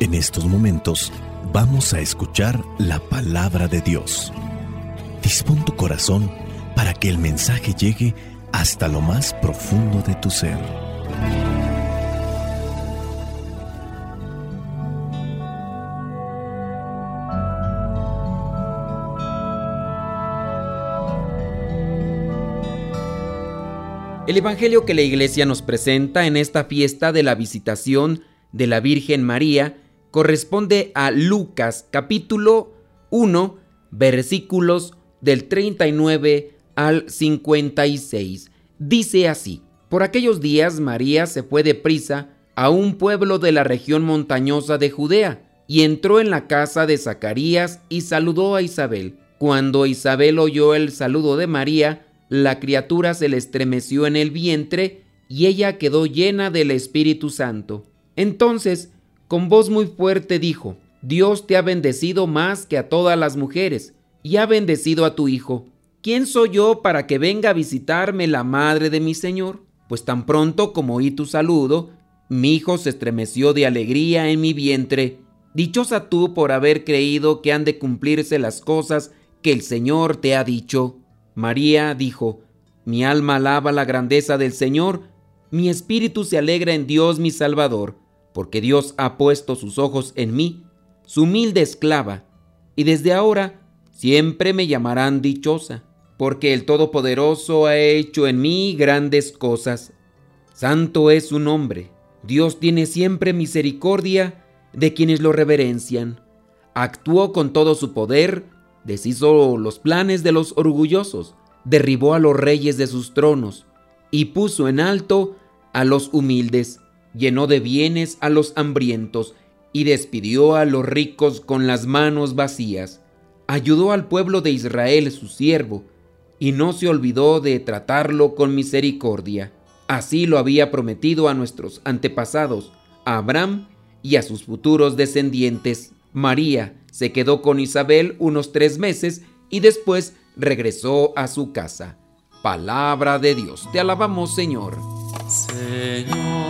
En estos momentos vamos a escuchar la palabra de Dios. Dispón tu corazón para que el mensaje llegue hasta lo más profundo de tu ser. El Evangelio que la Iglesia nos presenta en esta fiesta de la visitación de la Virgen María corresponde a Lucas capítulo 1 versículos del 39 al 56. Dice así, por aquellos días María se fue de prisa a un pueblo de la región montañosa de Judea y entró en la casa de Zacarías y saludó a Isabel. Cuando Isabel oyó el saludo de María, la criatura se le estremeció en el vientre y ella quedó llena del Espíritu Santo. Entonces, con voz muy fuerte dijo, Dios te ha bendecido más que a todas las mujeres, y ha bendecido a tu Hijo. ¿Quién soy yo para que venga a visitarme la madre de mi Señor? Pues tan pronto como oí tu saludo, mi hijo se estremeció de alegría en mi vientre. Dichosa tú por haber creído que han de cumplirse las cosas que el Señor te ha dicho. María dijo, Mi alma alaba la grandeza del Señor, mi espíritu se alegra en Dios mi Salvador, porque Dios ha puesto sus ojos en mí, su humilde esclava, y desde ahora siempre me llamarán dichosa, porque el Todopoderoso ha hecho en mí grandes cosas. Santo es su nombre. Dios tiene siempre misericordia de quienes lo reverencian. Actuó con todo su poder, deshizo los planes de los orgullosos, derribó a los reyes de sus tronos y puso en alto a los humildes, llenó de bienes a los hambrientos y despidió a los ricos con las manos vacías. Ayudó al pueblo de Israel, su siervo, y no se olvidó de tratarlo con misericordia. Así lo había prometido a nuestros antepasados, a Abraham y a sus futuros descendientes. María se quedó con Isabel unos tres meses y después regresó a su casa. Palabra de Dios, te alabamos Señor. Señor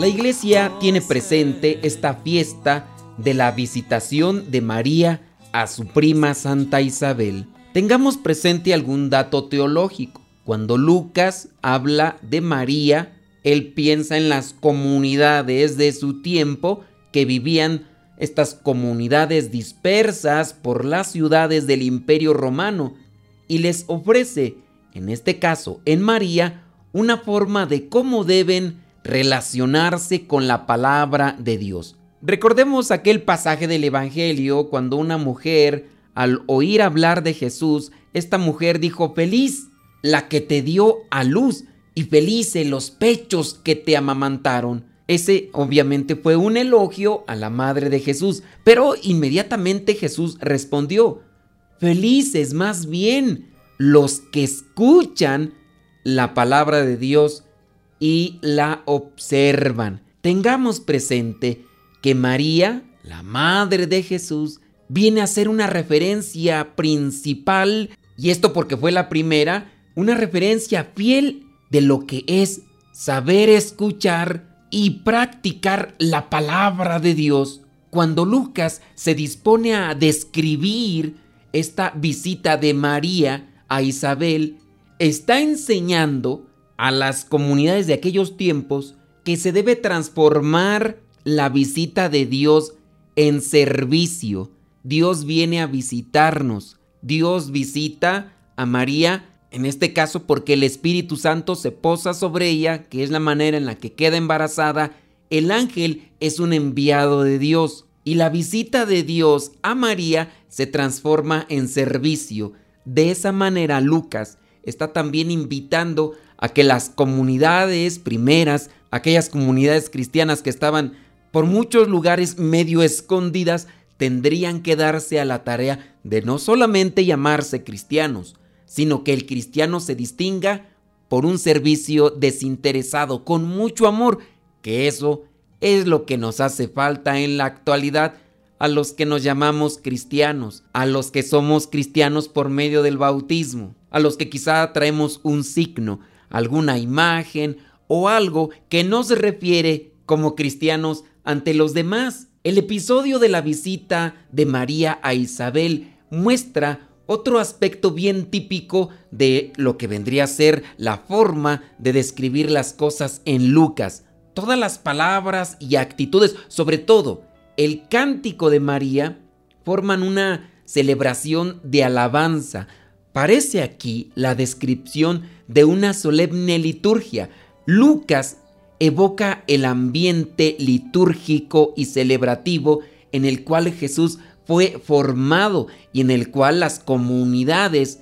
La iglesia tiene presente esta fiesta de la visitación de María a su prima Santa Isabel. Tengamos presente algún dato teológico. Cuando Lucas habla de María, él piensa en las comunidades de su tiempo que vivían estas comunidades dispersas por las ciudades del imperio romano y les ofrece, en este caso en María, una forma de cómo deben relacionarse con la palabra de Dios. Recordemos aquel pasaje del Evangelio cuando una mujer, al oír hablar de Jesús, esta mujer dijo, feliz la que te dio a luz y felices los pechos que te amamantaron. Ese obviamente fue un elogio a la madre de Jesús, pero inmediatamente Jesús respondió, Felices más bien los que escuchan la palabra de Dios y la observan. Tengamos presente que María, la madre de Jesús, viene a ser una referencia principal, y esto porque fue la primera, una referencia fiel de lo que es saber escuchar y practicar la palabra de Dios. Cuando Lucas se dispone a describir esta visita de María a Isabel, está enseñando a las comunidades de aquellos tiempos que se debe transformar la visita de Dios en servicio, Dios viene a visitarnos. Dios visita a María, en este caso porque el Espíritu Santo se posa sobre ella, que es la manera en la que queda embarazada. El ángel es un enviado de Dios y la visita de Dios a María se transforma en servicio. De esa manera Lucas está también invitando a que las comunidades primeras, aquellas comunidades cristianas que estaban por muchos lugares medio escondidas, tendrían que darse a la tarea de no solamente llamarse cristianos, sino que el cristiano se distinga por un servicio desinteresado, con mucho amor, que eso es lo que nos hace falta en la actualidad a los que nos llamamos cristianos, a los que somos cristianos por medio del bautismo, a los que quizá traemos un signo, alguna imagen o algo que nos refiere como cristianos ante los demás. El episodio de la visita de María a Isabel muestra otro aspecto bien típico de lo que vendría a ser la forma de describir las cosas en Lucas. Todas las palabras y actitudes, sobre todo el cántico de María, forman una celebración de alabanza. Parece aquí la descripción de una solemne liturgia. Lucas evoca el ambiente litúrgico y celebrativo en el cual Jesús fue formado y en el cual las comunidades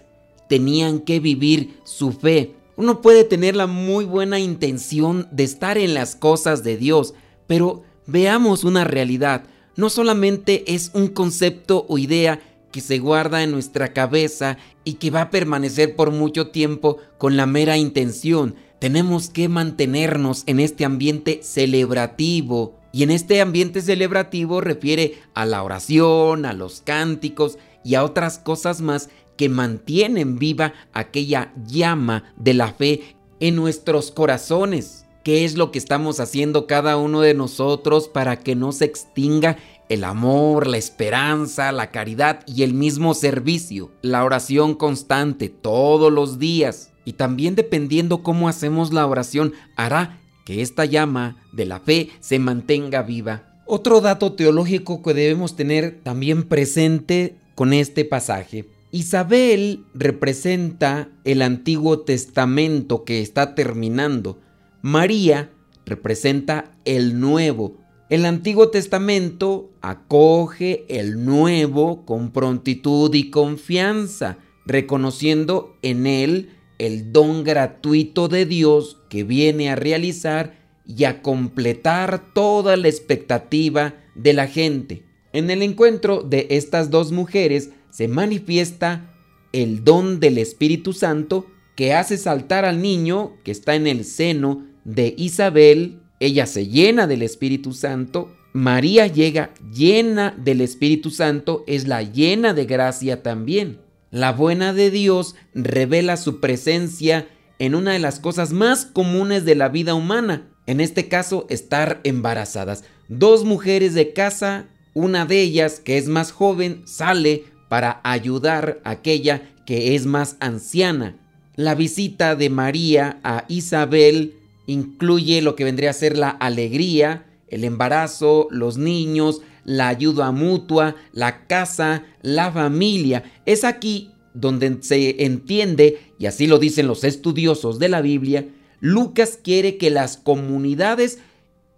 tenían que vivir su fe. Uno puede tener la muy buena intención de estar en las cosas de Dios, pero veamos una realidad. No solamente es un concepto o idea que se guarda en nuestra cabeza y que va a permanecer por mucho tiempo con la mera intención, tenemos que mantenernos en este ambiente celebrativo. Y en este ambiente celebrativo refiere a la oración, a los cánticos y a otras cosas más que mantienen viva aquella llama de la fe en nuestros corazones. ¿Qué es lo que estamos haciendo cada uno de nosotros para que no se extinga el amor, la esperanza, la caridad y el mismo servicio? La oración constante todos los días y también dependiendo cómo hacemos la oración, hará que esta llama de la fe se mantenga viva. Otro dato teológico que debemos tener también presente con este pasaje. Isabel representa el Antiguo Testamento que está terminando. María representa el Nuevo. El Antiguo Testamento acoge el Nuevo con prontitud y confianza, reconociendo en él el don gratuito de Dios que viene a realizar y a completar toda la expectativa de la gente. En el encuentro de estas dos mujeres se manifiesta el don del Espíritu Santo que hace saltar al niño que está en el seno de Isabel. Ella se llena del Espíritu Santo. María llega llena del Espíritu Santo, es la llena de gracia también. La buena de Dios revela su presencia en una de las cosas más comunes de la vida humana, en este caso estar embarazadas. Dos mujeres de casa, una de ellas que es más joven sale para ayudar a aquella que es más anciana. La visita de María a Isabel incluye lo que vendría a ser la alegría, el embarazo, los niños, la ayuda mutua, la casa, la familia. Es aquí donde se entiende, y así lo dicen los estudiosos de la Biblia, Lucas quiere que las comunidades,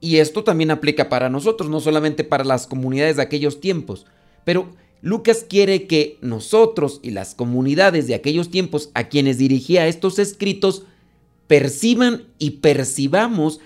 y esto también aplica para nosotros, no solamente para las comunidades de aquellos tiempos, pero Lucas quiere que nosotros y las comunidades de aquellos tiempos a quienes dirigía estos escritos perciban y percibamos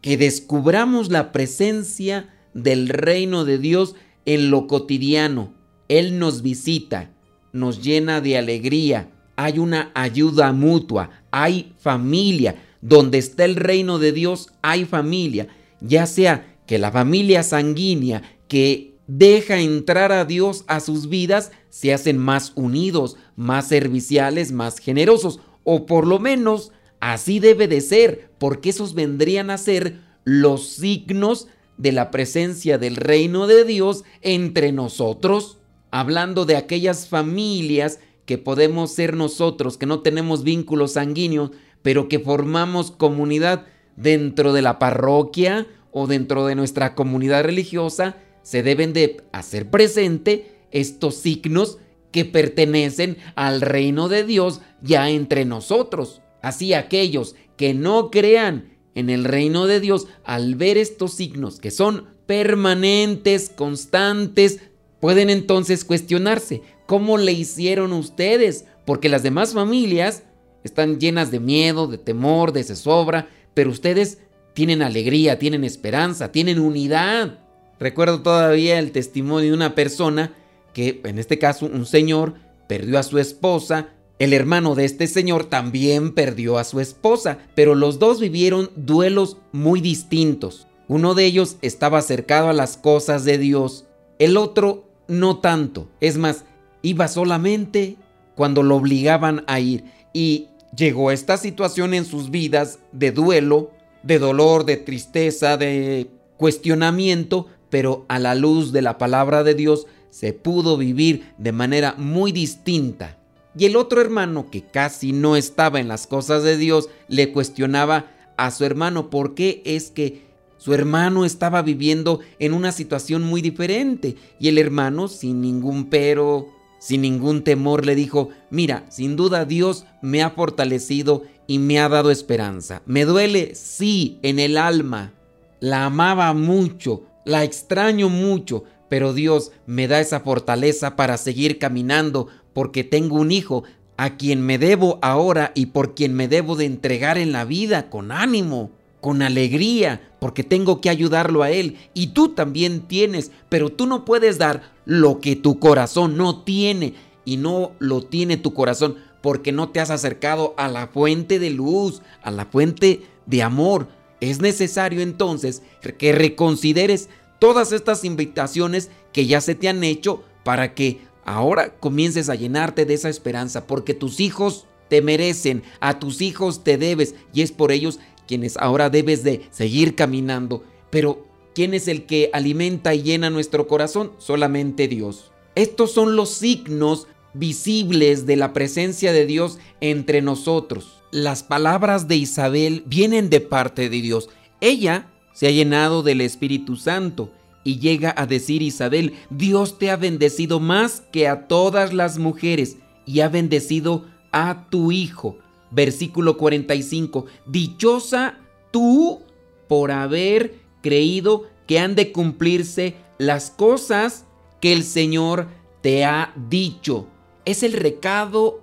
que descubramos la presencia del reino de Dios en lo cotidiano. Él nos visita, nos llena de alegría, hay una ayuda mutua, hay familia. Donde está el reino de Dios hay familia, ya sea que la familia sanguínea que deja entrar a Dios a sus vidas se hacen más unidos, más serviciales, más generosos, o por lo menos así debe de ser, porque esos vendrían a ser los signos de la presencia del reino de Dios entre nosotros, hablando de aquellas familias que podemos ser nosotros, que no tenemos vínculos sanguíneos, pero que formamos comunidad dentro de la parroquia o dentro de nuestra comunidad religiosa, se deben de hacer presente estos signos que pertenecen al reino de Dios ya entre nosotros. Así aquellos que no crean en el reino de Dios, al ver estos signos que son permanentes, constantes, pueden entonces cuestionarse, ¿cómo le hicieron ustedes? Porque las demás familias están llenas de miedo, de temor, de zozobra, pero ustedes tienen alegría, tienen esperanza, tienen unidad. Recuerdo todavía el testimonio de una persona que, en este caso, un señor perdió a su esposa, el hermano de este señor también perdió a su esposa, pero los dos vivieron duelos muy distintos. Uno de ellos estaba acercado a las cosas de Dios, el otro no tanto. Es más, iba solamente cuando lo obligaban a ir. Y llegó esta situación en sus vidas de duelo, de dolor, de tristeza, de cuestionamiento, pero a la luz de la palabra de Dios se pudo vivir de manera muy distinta. Y el otro hermano, que casi no estaba en las cosas de Dios, le cuestionaba a su hermano por qué es que su hermano estaba viviendo en una situación muy diferente. Y el hermano, sin ningún pero, sin ningún temor, le dijo, mira, sin duda Dios me ha fortalecido y me ha dado esperanza. Me duele, sí, en el alma. La amaba mucho, la extraño mucho, pero Dios me da esa fortaleza para seguir caminando porque tengo un hijo a quien me debo ahora y por quien me debo de entregar en la vida con ánimo, con alegría, porque tengo que ayudarlo a él. Y tú también tienes, pero tú no puedes dar lo que tu corazón no tiene. Y no lo tiene tu corazón porque no te has acercado a la fuente de luz, a la fuente de amor. Es necesario entonces que reconsideres todas estas invitaciones que ya se te han hecho para que ahora comiences a llenarte de esa esperanza, porque tus hijos te merecen, a tus hijos te debes, y es por ellos quienes ahora debes de seguir caminando. Pero, ¿quién es el que alimenta y llena nuestro corazón? Solamente Dios. Estos son los signos visibles de la presencia de Dios entre nosotros. Las palabras de Isabel vienen de parte de Dios. Ella se ha llenado del Espíritu Santo y llega a decir Isabel, Dios te ha bendecido más que a todas las mujeres y ha bendecido a tu hijo. Versículo 45, dichosa tú por haber creído que han de cumplirse las cosas que el Señor te ha dicho. Es el recado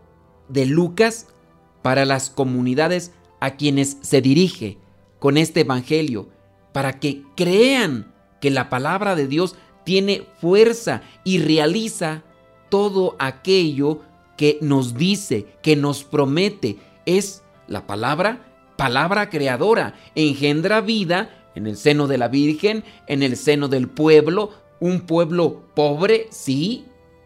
de Lucas para las comunidades a quienes se dirige con este Evangelio, para que crean que la palabra de Dios tiene fuerza y realiza todo aquello que nos dice, que nos promete. Es la palabra, palabra creadora, engendra vida en el seno de la Virgen, en el seno del pueblo, un pueblo pobre, sí,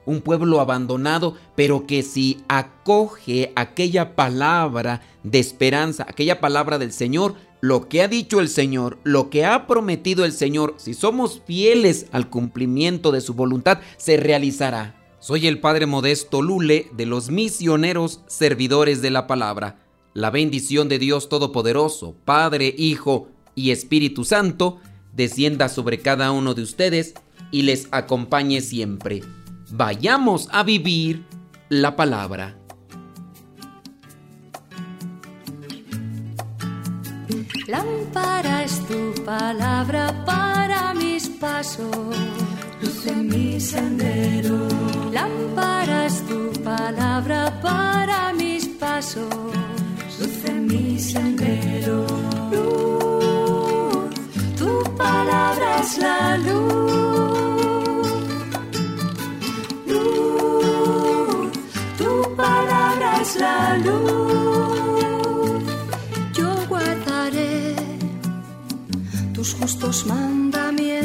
un pueblo abandonado, pero que si acoge aquella palabra de esperanza, aquella palabra del Señor, lo que ha dicho el Señor, lo que ha prometido el Señor, si somos fieles al cumplimiento de su voluntad, se realizará. Soy el Padre Modesto Lule de los misioneros servidores de la palabra. La bendición de Dios Todopoderoso, Padre, Hijo y Espíritu Santo, descienda sobre cada uno de ustedes y les acompañe siempre. Vayamos a vivir la palabra. Lámpara es tu palabra para mis pasos, luz en mi sendero. Lámpara es tu palabra para mis pasos, luz en mi sendero. La luz. tus justos mandamientos